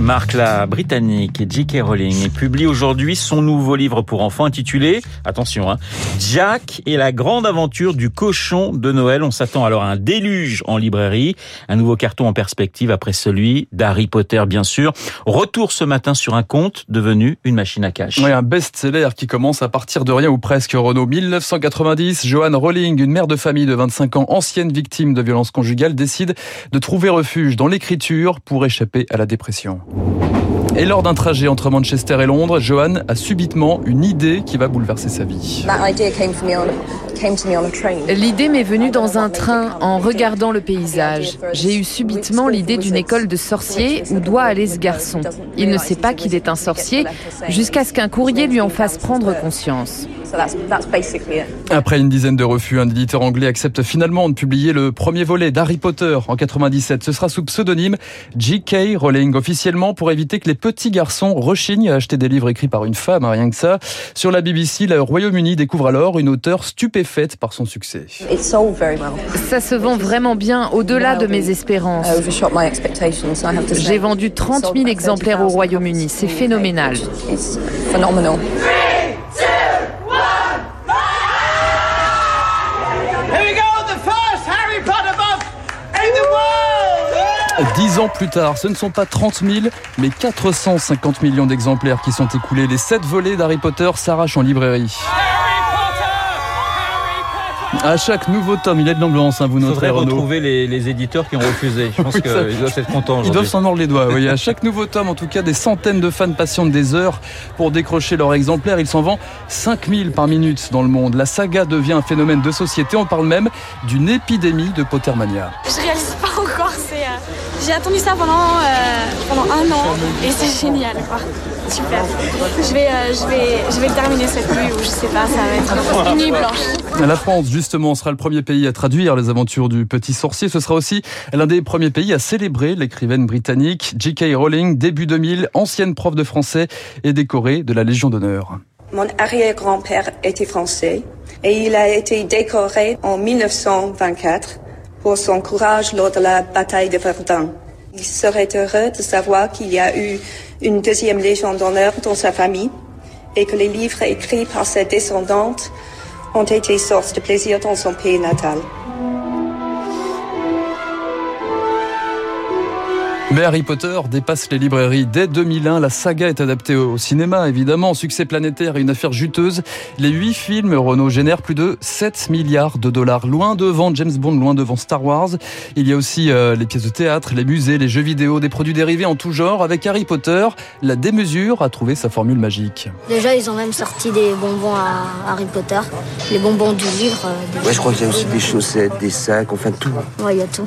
Marc, la britannique J.K. Rowling publie aujourd'hui son nouveau livre pour enfants intitulé, attention, hein, Jack et la grande aventure du cochon de Noël. On s'attend alors à un déluge en librairie, un nouveau carton en perspective après celui d'Harry Potter, bien sûr. Retour ce matin sur un conte devenu une machine à cash. Oui, un best-seller qui commence à partir de rien ou presque. Renault 1990, Joanne Rowling, une mère de famille de 25 ans, ancienne victime de violences conjugales, décide de trouver refuge dans l'écriture pour échapper à la dépression. Et lors d'un trajet entre Manchester et Londres, Joanne a subitement une idée qui va bouleverser sa vie. L'idée m'est venue dans un train en regardant le paysage. J'ai eu subitement l'idée d'une école de sorciers où doit aller ce garçon. Il ne sait pas qu'il est un sorcier jusqu'à ce qu'un courrier lui en fasse prendre conscience. Après une dizaine de refus, un éditeur anglais accepte finalement de publier le premier volet d'Harry Potter en 97. Ce sera sous pseudonyme J.K. Rowling officiellement pour éviter que les petits garçons rechignent à acheter des livres écrits par une femme, hein, rien que ça. Sur la BBC, le Royaume-Uni découvre alors une auteure stupéfaite par son succès. Ça se vend vraiment bien au-delà de mes espérances. J'ai vendu 30 000 exemplaires au Royaume-Uni. C'est phénoménal. 10 ans plus tard, ce ne sont pas 30 000, mais 450 millions d'exemplaires qui sont écoulés. Les 7 volets d'Harry Potter s'arrachent en librairie. À chaque nouveau tome, il a de l'ambiance, hein, vous noterez. Renaud. retrouver les, les, éditeurs qui ont refusé. Je pense qu'ils doivent être contents. Ils doivent s'en mordre les doigts. Oui. À chaque nouveau tome, en tout cas, des centaines de fans patientent des heures pour décrocher leur exemplaire. Il s'en vend 5000 par minute dans le monde. La saga devient un phénomène de société. On parle même d'une épidémie de Pottermania. Je réalise pas encore. Euh, j'ai attendu ça pendant, euh, pendant un an et c'est génial. Quoi. Super. Je vais, euh, je, vais, je vais le terminer cette nuit ou je sais pas, ça va être une nuit blanche. La France, justement, sera le premier pays à traduire les aventures du petit sorcier. Ce sera aussi l'un des premiers pays à célébrer l'écrivaine britannique J.K. Rowling, début 2000, ancienne prof de français et décorée de la Légion d'honneur. Mon arrière-grand-père était français et il a été décoré en 1924 pour son courage lors de la bataille de Verdun. Il serait heureux de savoir qu'il y a eu une deuxième légion d'honneur dans sa famille et que les livres écrits par ses descendantes ont été source de plaisir dans son pays natal. Mais Harry Potter dépasse les librairies. Dès 2001, la saga est adaptée au cinéma, évidemment. Succès planétaire et une affaire juteuse. Les huit films Renault génèrent plus de 7 milliards de dollars. Loin devant James Bond, loin devant Star Wars. Il y a aussi euh, les pièces de théâtre, les musées, les jeux vidéo, des produits dérivés en tout genre. Avec Harry Potter, la démesure a trouvé sa formule magique. Déjà, ils ont même sorti des bonbons à Harry Potter. Les bonbons du livre. Ouais, je crois qu'il y a aussi des chaussettes, des sacs, enfin tout. Ouais, il y a tout.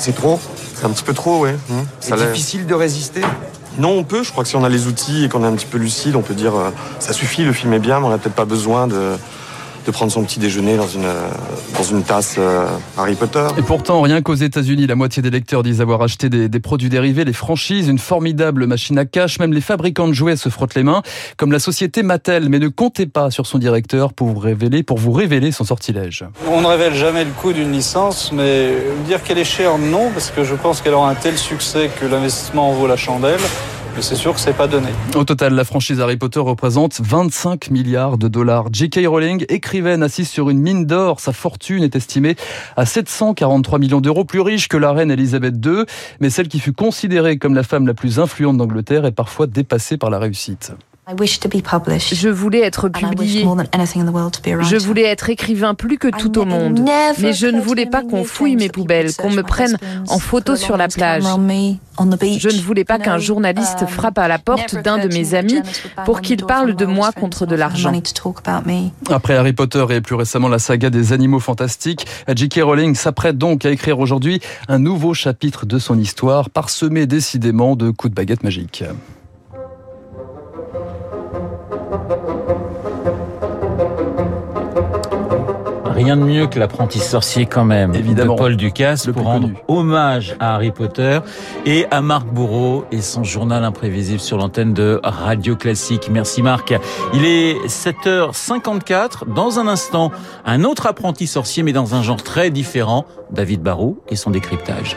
C'est trop C'est un petit peu trop, ouais. Mmh. C'est difficile de résister Non, on peut. Je crois que si on a les outils et qu'on est un petit peu lucide, on peut dire euh, ça suffit, le film est bien, mais on n'a peut-être pas besoin de, de prendre son petit déjeuner dans une, dans une tasse euh, Harry Potter. Et pourtant, rien qu'aux États-Unis, la moitié des lecteurs disent avoir acheté des, des, produits dérivés, les franchises, une formidable machine à cash. Même les fabricants de jouets se frottent les mains, comme la société Mattel. Mais ne comptez pas sur son directeur pour vous révéler, pour vous révéler son sortilège. On ne révèle jamais le coût d'une licence, mais dire qu'elle est chère, non, parce que je pense qu'elle aura un tel succès que l'investissement en vaut la chandelle. C'est sûr que c'est pas donné. Au total, la franchise Harry Potter représente 25 milliards de dollars. J.K. Rowling, écrivaine assise sur une mine d'or, sa fortune est estimée à 743 millions d'euros, plus riche que la reine Elisabeth II, mais celle qui fut considérée comme la femme la plus influente d'Angleterre est parfois dépassée par la réussite. Je voulais être publié. Je voulais être écrivain plus que tout au monde. Mais je ne voulais pas qu'on fouille mes poubelles, qu'on me prenne en photo sur la plage. Je ne voulais pas qu'un journaliste frappe à la porte d'un de mes amis pour qu'il parle de moi contre de l'argent. Après Harry Potter et plus récemment la saga des animaux fantastiques, J.K. Rowling s'apprête donc à écrire aujourd'hui un nouveau chapitre de son histoire, parsemé décidément de coups de baguette magique. Rien de mieux que l'apprenti sorcier quand même. Évidemment. De Paul Ducasse pour rendre hommage à Harry Potter et à Marc Bourreau et son journal imprévisible sur l'antenne de Radio Classique. Merci Marc. Il est 7h54. Dans un instant, un autre apprenti sorcier mais dans un genre très différent. David Barou et son décryptage.